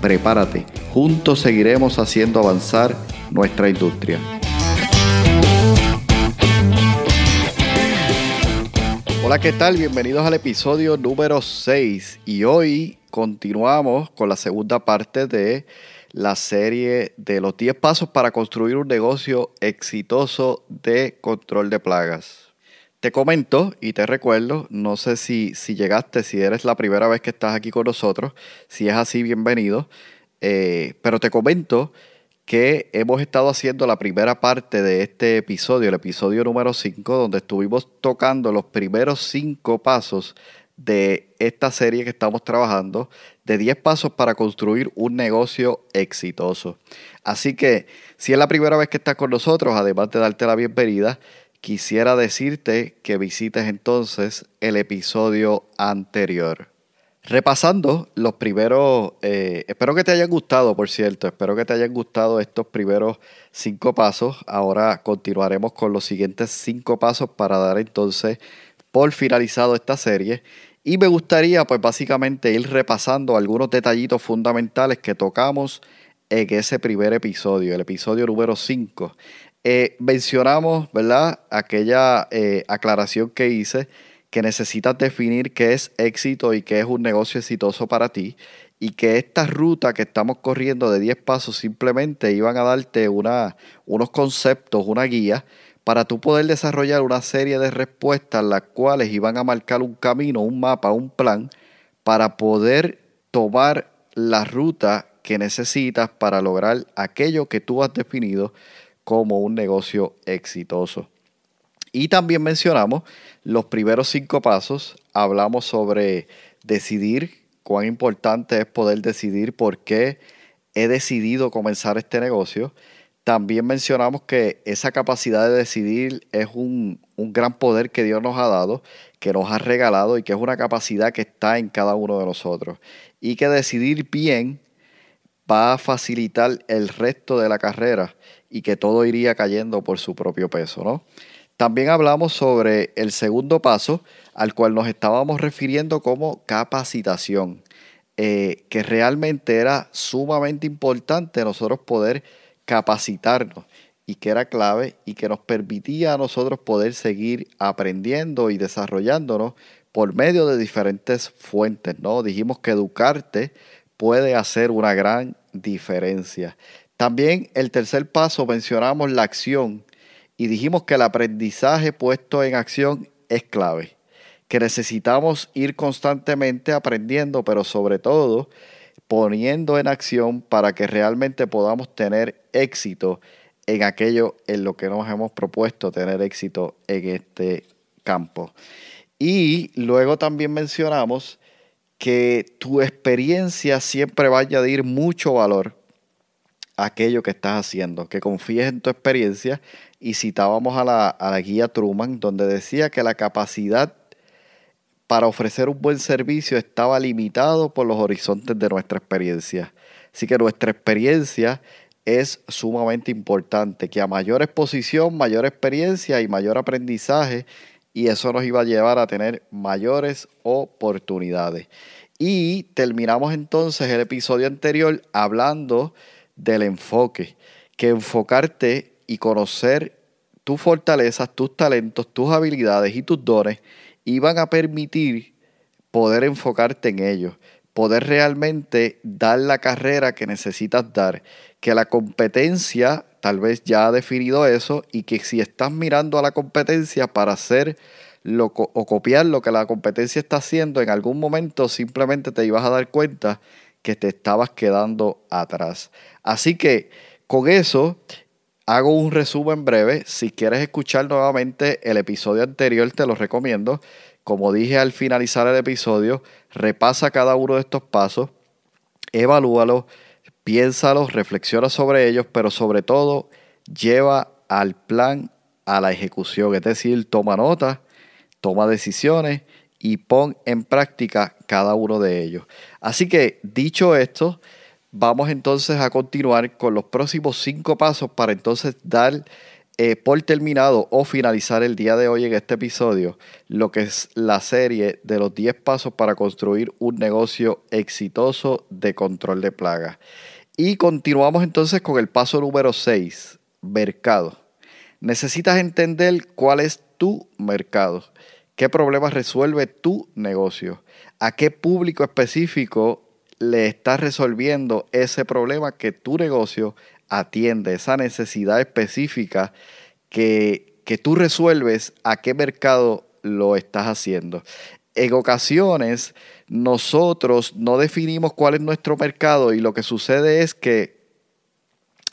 Prepárate, juntos seguiremos haciendo avanzar nuestra industria. Hola, ¿qué tal? Bienvenidos al episodio número 6 y hoy continuamos con la segunda parte de la serie de los 10 pasos para construir un negocio exitoso de control de plagas. Te comento y te recuerdo, no sé si, si llegaste, si eres la primera vez que estás aquí con nosotros, si es así, bienvenido, eh, pero te comento que hemos estado haciendo la primera parte de este episodio, el episodio número 5, donde estuvimos tocando los primeros 5 pasos de esta serie que estamos trabajando, de 10 pasos para construir un negocio exitoso. Así que si es la primera vez que estás con nosotros, además de darte la bienvenida, quisiera decirte que visites entonces el episodio anterior. Repasando los primeros, eh, espero que te hayan gustado, por cierto, espero que te hayan gustado estos primeros cinco pasos. Ahora continuaremos con los siguientes cinco pasos para dar entonces por finalizado esta serie. Y me gustaría pues básicamente ir repasando algunos detallitos fundamentales que tocamos en ese primer episodio, el episodio número 5. Eh, mencionamos, ¿verdad? Aquella eh, aclaración que hice que necesitas definir qué es éxito y qué es un negocio exitoso para ti y que esta ruta que estamos corriendo de 10 pasos simplemente iban a darte una, unos conceptos, una guía para tú poder desarrollar una serie de respuestas las cuales iban a marcar un camino, un mapa, un plan para poder tomar la ruta que necesitas para lograr aquello que tú has definido como un negocio exitoso. Y también mencionamos los primeros cinco pasos, hablamos sobre decidir, cuán importante es poder decidir por qué he decidido comenzar este negocio. También mencionamos que esa capacidad de decidir es un, un, gran poder que Dios nos ha dado, que nos ha regalado y que es una capacidad que está en cada uno de nosotros. Y que decidir bien va a facilitar el resto de la carrera y que todo iría cayendo por su propio peso, ¿no? También hablamos sobre el segundo paso al cual nos estábamos refiriendo como capacitación, eh, que realmente era sumamente importante nosotros poder capacitarnos y que era clave y que nos permitía a nosotros poder seguir aprendiendo y desarrollándonos por medio de diferentes fuentes, ¿no? Dijimos que educarte puede hacer una gran diferencia. También el tercer paso mencionamos la acción y dijimos que el aprendizaje puesto en acción es clave, que necesitamos ir constantemente aprendiendo, pero sobre todo poniendo en acción para que realmente podamos tener éxito en aquello en lo que nos hemos propuesto tener éxito en este campo. Y luego también mencionamos que tu experiencia siempre va a añadir mucho valor aquello que estás haciendo, que confíes en tu experiencia y citábamos a la, guía Truman, donde decía que la capacidad para ofrecer un buen servicio estaba limitado por los horizontes de nuestra experiencia. Así que nuestra experiencia es sumamente importante, que a mayor exposición, mayor experiencia y mayor aprendizaje, y eso nos iba a llevar a tener mayores oportunidades. Y terminamos entonces el episodio anterior hablando del enfoque, que enfocarte y conocer tus fortalezas, tus talentos, tus habilidades y tus dones iban a permitir poder enfocarte en ellos, poder realmente dar la carrera que necesitas dar, que la competencia tal vez ya ha definido eso y que si estás mirando a la competencia para hacer lo, o copiar lo que la competencia está haciendo, en algún momento simplemente te ibas a dar cuenta que te estabas quedando atrás. Así que con eso Hago un resumen breve. Si quieres escuchar nuevamente el episodio anterior, te lo recomiendo. Como dije al finalizar el episodio, repasa cada uno de estos pasos, evalúalo, piénsalo, reflexiona sobre ellos, pero sobre todo lleva al plan a la ejecución, es decir, toma nota, toma decisiones y pon en práctica cada uno de ellos. Así que, dicho esto, vamos entonces a continuar con los próximos cinco pasos para entonces dar eh, por terminado o finalizar el día de hoy en este episodio lo que es la serie de los 10 pasos para construir un negocio exitoso de control de plagas. Y continuamos entonces con el paso número 6, mercado. Necesitas entender cuál es tu mercado, qué problemas resuelve tu negocio, a qué público específico le estás resolviendo ese problema que tu negocio atiende, esa necesidad específica que, que tú resuelves, a qué mercado lo estás haciendo. En ocasiones nosotros no definimos cuál es nuestro mercado y lo que sucede es que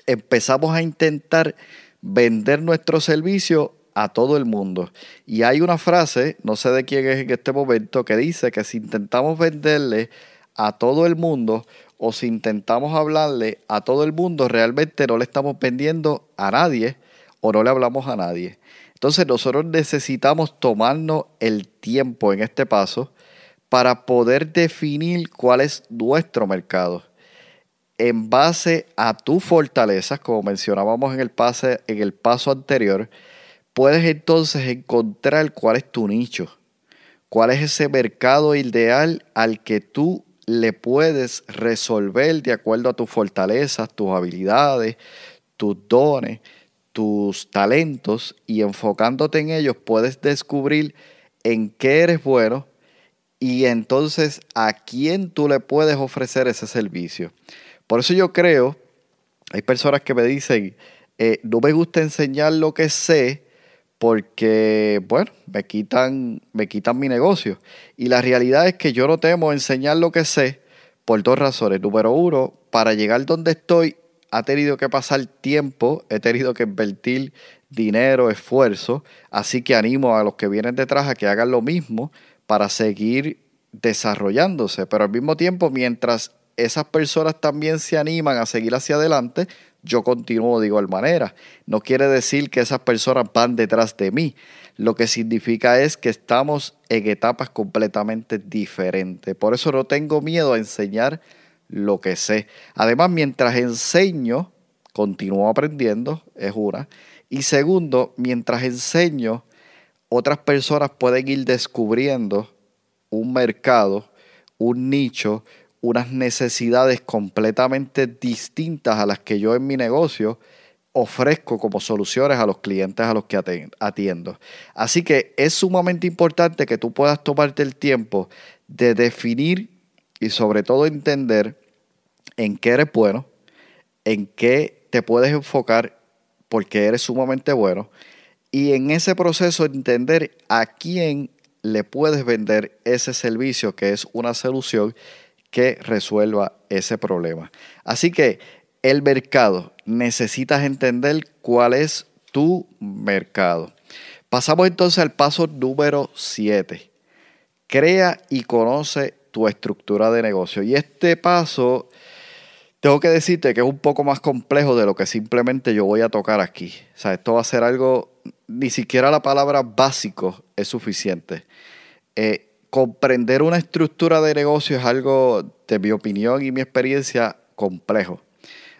empezamos a intentar vender nuestro servicio a todo el mundo. Y hay una frase, no sé de quién es en este momento, que dice que si intentamos venderle a todo el mundo o si intentamos hablarle a todo el mundo, realmente no le estamos vendiendo a nadie o no le hablamos a nadie. Entonces nosotros necesitamos tomarnos el tiempo en este paso para poder definir cuál es nuestro mercado. En base a tus fortalezas, como mencionábamos en el, pase, en el paso anterior, puedes entonces encontrar cuál es tu nicho, cuál es ese mercado ideal al que tú le puedes resolver de acuerdo a tus fortalezas, tus habilidades, tus dones, tus talentos y enfocándote en ellos puedes descubrir en qué eres bueno y entonces a quién tú le puedes ofrecer ese servicio. Por eso yo creo, hay personas que me dicen, eh, no me gusta enseñar lo que sé porque, bueno, me quitan, me quitan mi negocio. Y la realidad es que yo no temo enseñar lo que sé por dos razones. Número uno, para llegar donde estoy, ha tenido que pasar tiempo, he tenido que invertir dinero, esfuerzo, así que animo a los que vienen detrás a que hagan lo mismo para seguir desarrollándose. Pero al mismo tiempo, mientras esas personas también se animan a seguir hacia adelante, yo continúo de igual manera. No quiere decir que esas personas van detrás de mí. Lo que significa es que estamos en etapas completamente diferentes. Por eso no tengo miedo a enseñar lo que sé. Además, mientras enseño, continúo aprendiendo, es una. Y segundo, mientras enseño, otras personas pueden ir descubriendo un mercado, un nicho, unas necesidades completamente distintas a las que yo en mi negocio ofrezco como soluciones a los clientes a los que atiendo. Así que es sumamente importante que tú puedas tomarte el tiempo de definir y sobre todo entender en qué eres bueno, en qué te puedes enfocar porque eres sumamente bueno y en ese proceso entender a quién le puedes vender ese servicio que es una solución que resuelva ese problema. Así que el mercado, necesitas entender cuál es tu mercado. Pasamos entonces al paso número 7. Crea y conoce tu estructura de negocio. Y este paso, tengo que decirte que es un poco más complejo de lo que simplemente yo voy a tocar aquí. O sea, esto va a ser algo, ni siquiera la palabra básico es suficiente. Eh, comprender una estructura de negocio es algo, de mi opinión y mi experiencia, complejo.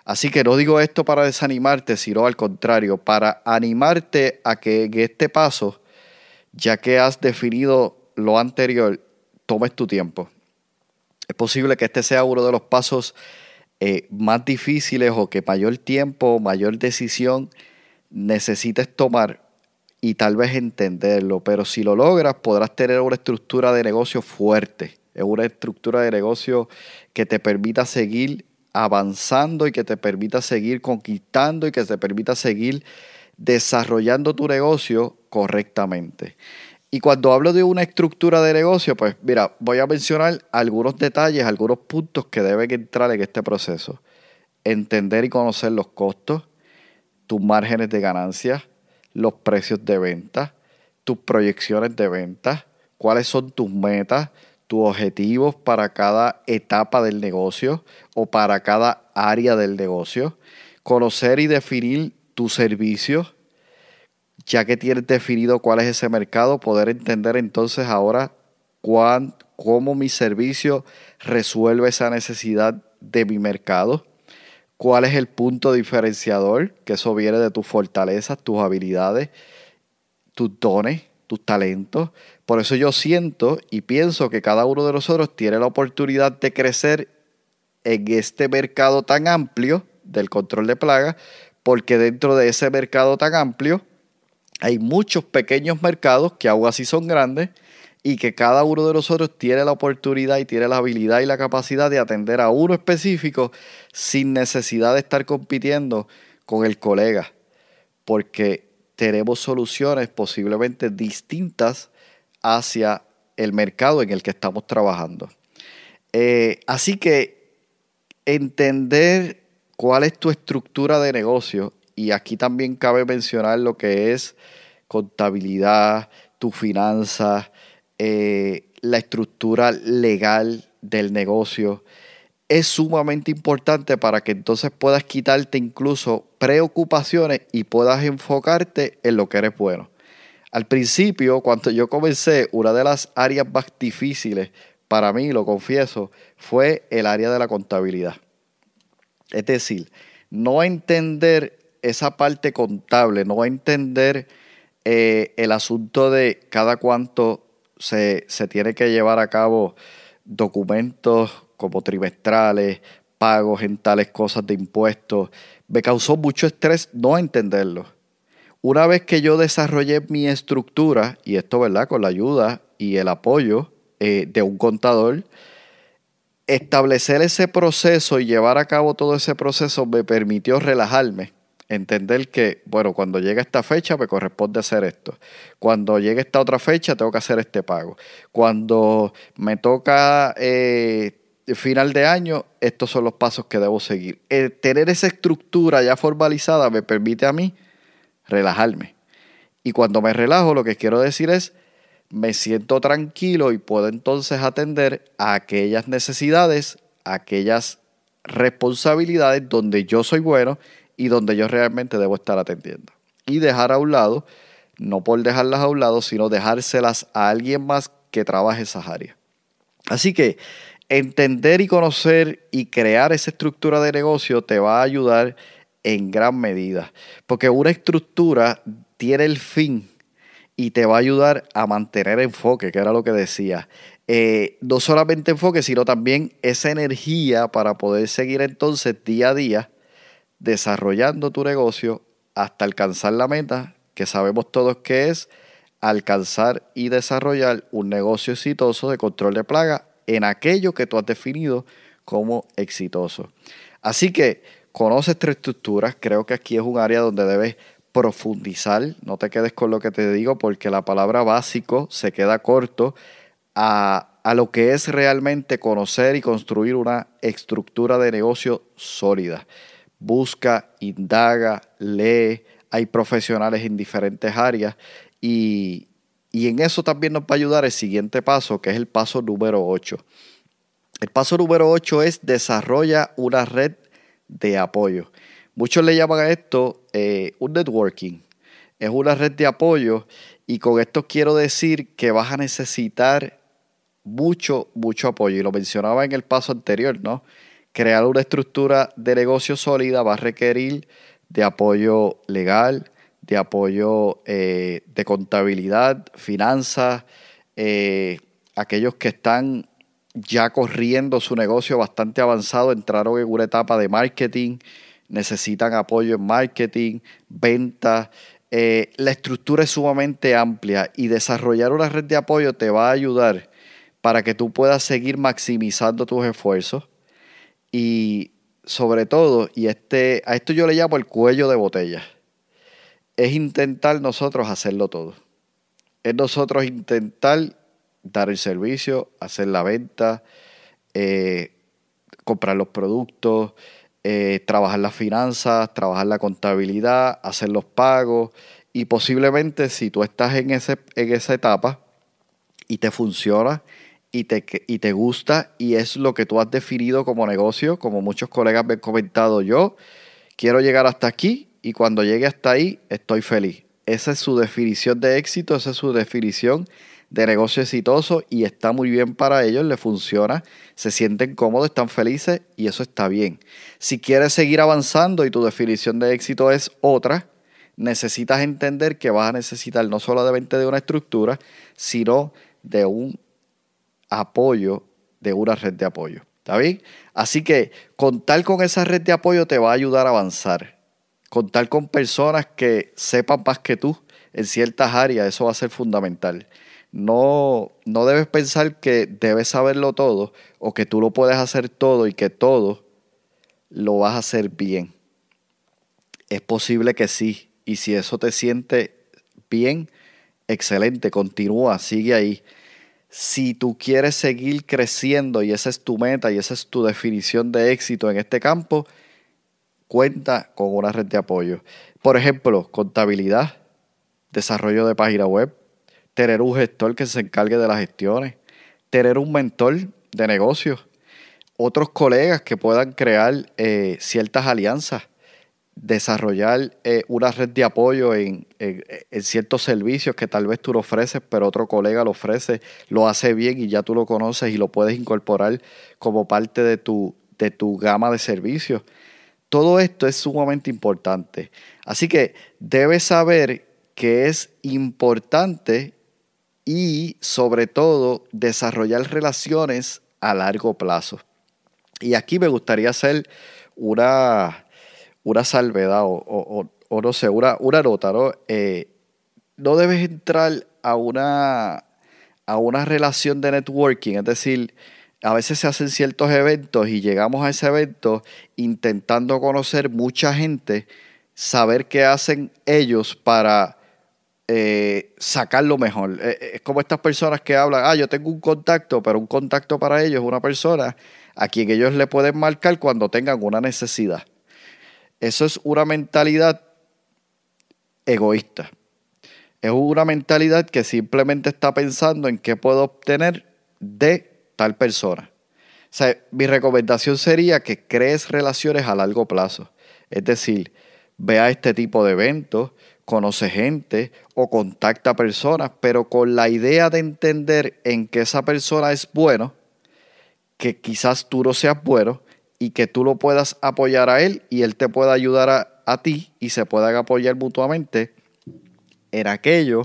Así que no digo esto para desanimarte, sino al contrario, para animarte a que en este paso, ya que has definido lo anterior, tomes tu tiempo. Es posible que este sea uno de los pasos eh, más difíciles o que mayor tiempo, mayor decisión necesites tomar y tal vez entenderlo, pero si lo logras podrás tener una estructura de negocio fuerte, una estructura de negocio que te permita seguir avanzando y que te permita seguir conquistando y que te permita seguir desarrollando tu negocio correctamente. Y cuando hablo de una estructura de negocio, pues mira, voy a mencionar algunos detalles, algunos puntos que deben entrar en este proceso. Entender y conocer los costos, tus márgenes de ganancias, los precios de venta, tus proyecciones de venta, cuáles son tus metas, tus objetivos para cada etapa del negocio o para cada área del negocio, conocer y definir tus servicios, ya que tienes definido cuál es ese mercado, poder entender entonces ahora cuán, cómo mi servicio resuelve esa necesidad de mi mercado, cuál es el punto diferenciador, que eso viene de tus fortalezas, tus habilidades, tus dones, tus talentos. Por eso yo siento y pienso que cada uno de nosotros tiene la oportunidad de crecer en este mercado tan amplio del control de plagas, porque dentro de ese mercado tan amplio hay muchos pequeños mercados que aún así son grandes y que cada uno de nosotros tiene la oportunidad y tiene la habilidad y la capacidad de atender a uno específico sin necesidad de estar compitiendo con el colega, porque tenemos soluciones posiblemente distintas hacia el mercado en el que estamos trabajando. Eh, así que entender cuál es tu estructura de negocio, y aquí también cabe mencionar lo que es contabilidad, tu finanzas, eh, la estructura legal del negocio es sumamente importante para que entonces puedas quitarte incluso preocupaciones y puedas enfocarte en lo que eres bueno. Al principio, cuando yo comencé, una de las áreas más difíciles para mí, lo confieso, fue el área de la contabilidad. Es decir, no entender esa parte contable, no entender eh, el asunto de cada cuánto se, tiene que llevar a cabo documentos como trimestrales, pagos en tales cosas de impuestos. Me causó mucho estrés no entenderlo. Una vez que yo desarrollé mi estructura, y esto, ¿verdad? Con la ayuda y el apoyo eh, de un contador, establecer ese proceso y llevar a cabo todo ese proceso me permitió relajarme entender que, bueno, cuando llega esta fecha me corresponde hacer esto. Cuando llegue esta otra fecha tengo que hacer este pago. Cuando me toca eh, final de año, estos son los pasos que debo seguir. tener esa estructura ya formalizada me permite a mí relajarme. Y cuando me relajo, lo que quiero decir es, me siento tranquilo y puedo entonces atender a aquellas necesidades, a aquellas responsabilidades donde yo soy bueno y donde yo realmente debo estar atendiendo. Y dejar a un lado, no por dejarlas a un lado, sino dejárselas a alguien más que trabaje esas áreas. Así que entender y conocer y crear esa estructura de negocio te va a ayudar en gran medida, porque una estructura tiene el fin y te va a ayudar a mantener enfoque, que era lo que decía. Eh, no solamente enfoque, sino también esa energía para poder seguir entonces día a día desarrollando tu negocio hasta alcanzar la meta que sabemos todos que es alcanzar y desarrollar un negocio exitoso de control de plaga en aquello que tú has definido como exitoso. Así que conoces tres estructuras, creo que aquí es un área donde debes profundizar, no te quedes con lo que te digo porque la palabra básico se queda corto a lo que es realmente conocer y construir una estructura de negocio sólida busca, indaga, lee, hay profesionales en diferentes áreas y, en eso también nos va a ayudar el siguiente paso, que es el paso número 8. El paso número 8 es desarrolla una red de apoyo. Muchos le llaman a esto eh, un networking. Es una red de apoyo y con esto quiero decir que vas a necesitar mucho, mucho apoyo. Y lo mencionaba en el paso anterior, ¿no? Crear una estructura de negocio sólida va a requerir de apoyo legal, de apoyo eh, de contabilidad, finanzas, eh, aquellos que están ya corriendo su negocio bastante avanzado, entraron en una etapa de marketing, necesitan apoyo en marketing, venta. Eh, la estructura es sumamente amplia y desarrollar una red de apoyo te va a ayudar para que tú puedas seguir maximizando tus esfuerzos, y sobre todo, y este, a esto yo le llamo el cuello de botella, es intentar nosotros hacerlo todo. Es nosotros intentar dar el servicio, hacer la venta, eh, comprar los productos, eh, trabajar las finanzas, trabajar la contabilidad, hacer los pagos y posiblemente si tú estás en, ese, en esa etapa y te funciona y te, y te gusta y es lo que tú has definido como negocio, como muchos colegas me han comentado yo, quiero llegar hasta aquí y cuando llegue hasta ahí estoy feliz. Esa es su definición de éxito, esa es su definición de negocio exitoso y está muy bien para ellos, le funciona, se sienten cómodos, están felices y eso está bien. Si quieres seguir avanzando y tu definición de éxito es otra, necesitas entender que vas a necesitar no solamente de una estructura, sino de un apoyo, de una red de apoyo. ¿Está bien? Así que contar con esa red de apoyo te va a ayudar a avanzar. Contar con personas que sepan más que tú en ciertas áreas, eso va a ser fundamental. No, no debes pensar que debes saberlo todo o que tú lo puedes hacer todo y que todo lo vas a hacer bien. Es posible que sí. Y si eso te siente bien, excelente, continúa, sigue ahí. Si tú quieres seguir creciendo y esa es tu meta y esa es tu definición de éxito en este campo, cuenta con una red de apoyo. Por ejemplo, contabilidad, desarrollo de página web, tener un gestor que se encargue de las gestiones, tener un mentor de negocios, otros colegas que puedan crear eh, ciertas alianzas, desarrollar eh, una red de apoyo en, ciertos servicios que tal vez tú lo ofreces, pero otro colega lo ofrece, lo hace bien y ya tú lo conoces y lo puedes incorporar como parte de tu, de tu gama de servicios. Todo esto es sumamente importante. Así que debes saber que es importante y sobre todo desarrollar relaciones a largo plazo. Y aquí me gustaría hacer una, una salvedad o, no sé, una, una nota, ¿no? Eh, no debes entrar a una, a una relación de networking, es decir, a veces se hacen ciertos eventos y llegamos a ese evento intentando conocer mucha gente, saber qué hacen ellos para eh, sacar lo mejor. Eh, eh, es como estas personas que hablan, ah, yo tengo un contacto, pero un contacto para ellos es una persona a quien ellos le pueden marcar cuando tengan una necesidad. Eso es una mentalidad egoísta. Es una mentalidad que simplemente está pensando en qué puedo obtener de tal persona. Mi recomendación sería que crees relaciones a largo plazo. Es decir, vea este tipo de eventos, conoce gente o contacta personas, pero con la idea de entender en que esa persona es bueno, que quizás tú no seas bueno y que tú lo puedas apoyar a él y él te pueda ayudar a, a ti y se puedan apoyar mutuamente en aquello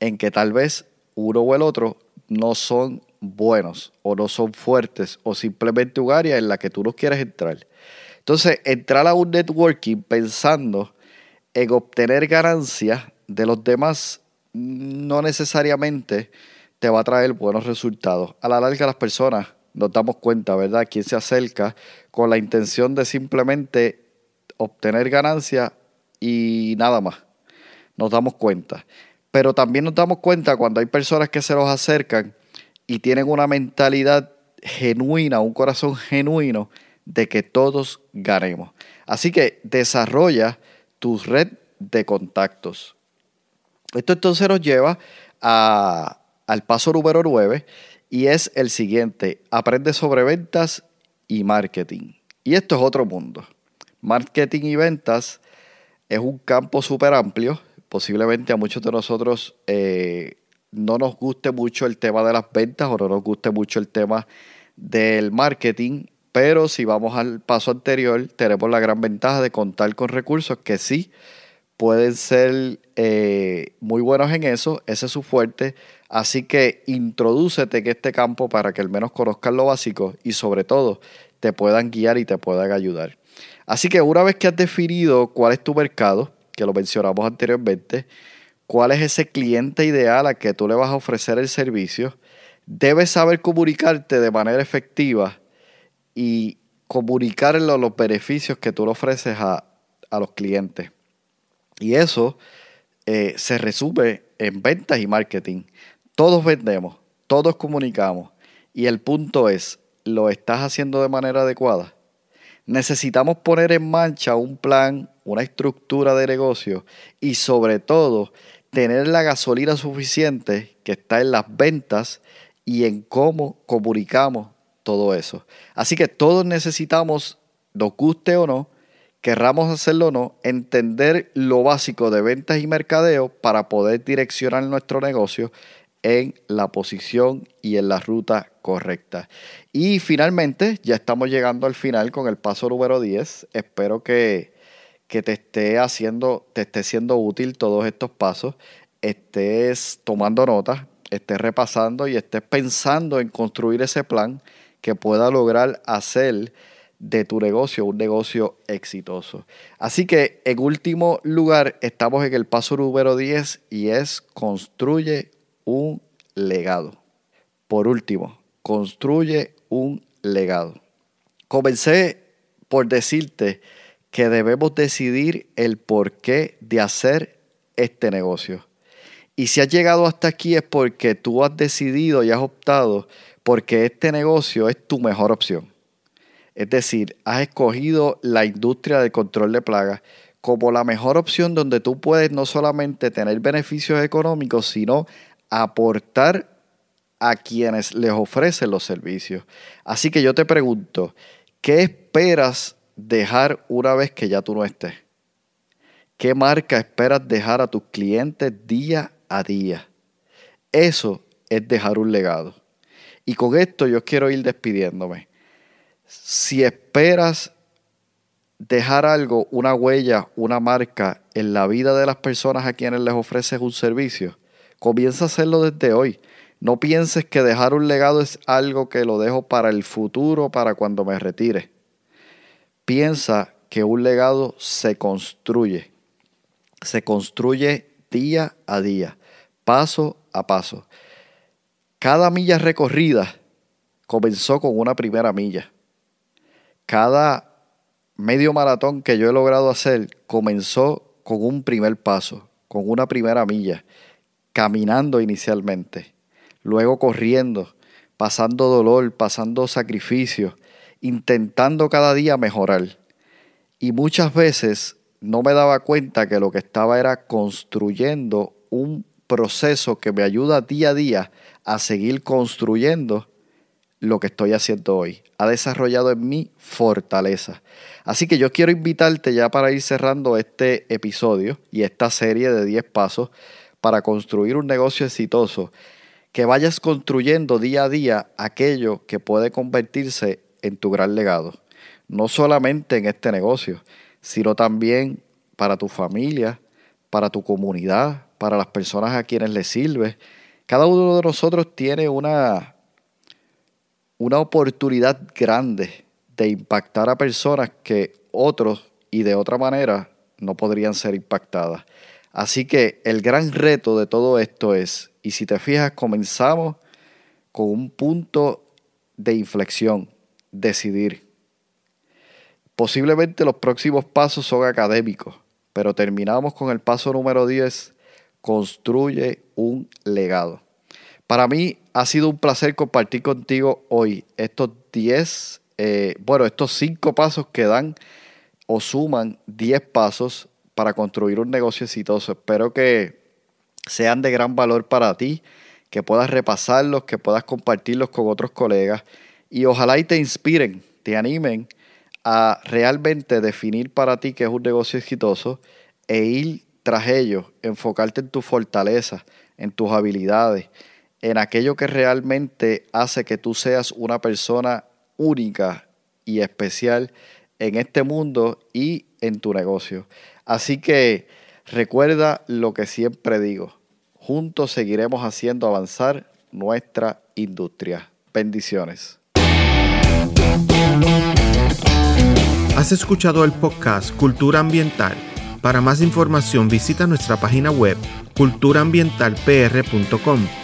en que tal vez uno o el otro no son buenos o no son fuertes o simplemente un área en la que tú no quieres entrar. Entonces, entrar a un networking pensando en obtener ganancias de los demás no necesariamente te va a traer buenos resultados. A la larga las personas nos damos cuenta, ¿verdad? Quien se acerca con la intención de simplemente obtener ganancias y nada más. Nos damos cuenta. Pero también nos damos cuenta cuando hay personas que se nos acercan y tienen una mentalidad genuina, un corazón genuino de que todos ganemos. Así que desarrolla tu red de contactos. Esto entonces nos lleva al paso número 9 y es el siguiente, aprende sobre ventas y marketing. Y esto es otro mundo. Marketing y ventas es un campo súper amplio. Posiblemente a muchos de nosotros eh, no nos guste mucho el tema de las ventas o no nos guste mucho el tema del marketing pero si vamos al paso anterior, tenemos la gran ventaja de contar con recursos que sí pueden ser eh, muy buenos en eso, ese es su fuerte. Así que introdúcete en este campo para que al menos conozcan lo básico y sobre todo te puedan guiar y te puedan ayudar. Así que una vez que has definido cuál es tu mercado, que lo mencionamos anteriormente, cuál es ese cliente ideal a que tú le vas a ofrecer el servicio, debes saber comunicarte de manera efectiva y comunicarle los beneficios que tú le ofreces a, los clientes. Y eso eh, se resume en ventas y marketing. Todos vendemos, todos comunicamos. Y el punto es, ¿lo estás haciendo de manera adecuada? Necesitamos poner en marcha un plan, una estructura de negocio y sobre todo tener la gasolina suficiente que está en las ventas y en cómo comunicamos todo eso. Así que todos necesitamos, nos guste o no, querramos hacerlo o no, entender lo básico de ventas y mercadeo para poder direccionar nuestro negocio en la posición y en la ruta correcta. Y finalmente, ya estamos llegando al final con el paso número 10. Espero que, que te esté haciendo, te esté siendo útil todos estos pasos, estés tomando notas, estés repasando y estés pensando en construir ese plan que pueda lograr hacer de tu negocio un negocio exitoso. Así que en último lugar estamos en el paso número 10 y es construye un legado. Por último, construye un legado. Comencé por decirte que debemos decidir el porqué de hacer este negocio. Y si has llegado hasta aquí es porque tú has decidido y has optado porque este negocio es tu mejor opción. Es decir, has escogido la industria del control de plagas como la mejor opción donde tú puedes no solamente tener beneficios económicos, sino aportar a quienes les ofrecen los servicios. Así que yo te pregunto, ¿qué esperas dejar una vez que ya tú no estés? ¿Qué marca esperas dejar a tus clientes día a día? Eso es dejar un legado. Y con esto yo quiero ir despidiéndome. Si esperas dejar algo, una huella, una marca en la vida de las personas a quienes les ofreces un servicio, comienza a hacerlo desde hoy. No pienses que dejar un legado es algo que lo dejo para el futuro, para cuando me retire. Piensa que un legado se construye. Se construye día a día, paso a paso. Cada milla recorrida comenzó con una primera milla. Cada medio maratón que yo he logrado hacer comenzó con un primer paso, con una primera milla, caminando inicialmente, luego corriendo, pasando dolor, pasando sacrificio, intentando cada día mejorar. Y muchas veces no me daba cuenta que lo que estaba era construyendo un proceso que me ayuda día a día a seguir construyendo lo que estoy haciendo hoy. Ha desarrollado en mí fortaleza. Así que yo quiero invitarte ya para ir cerrando este episodio y esta serie de 10 pasos para construir un negocio exitoso, que vayas construyendo día a día aquello que puede convertirse en tu gran legado. No solamente en este negocio, sino también para tu familia, para tu comunidad, para las personas a quienes le sirves. Cada uno de nosotros tiene una, una oportunidad grande de impactar a personas que otros y de otra manera no podrían ser impactadas. Así que el gran reto de todo esto es, y si te fijas, comenzamos con un punto de inflexión, decidir. Posiblemente los próximos pasos son académicos, pero terminamos con el paso número 10, construye un legado. Para mí ha sido un placer compartir contigo hoy estos 10, eh, bueno, estos 5 pasos que dan o suman 10 pasos para construir un negocio exitoso. Espero que sean de gran valor para ti, que puedas repasarlos, que puedas compartirlos con otros colegas y ojalá y te inspiren, te animen a realmente definir para ti qué es un negocio exitoso e ir tras ellos, enfocarte en tus fortalezas, en tus habilidades, en aquello que realmente hace que tú seas una persona única y especial en este mundo y en tu negocio. Así que recuerda lo que siempre digo, juntos seguiremos haciendo avanzar nuestra industria. Bendiciones. Has escuchado el podcast Cultura Ambiental para más información visita nuestra página web culturaambientalpr.com.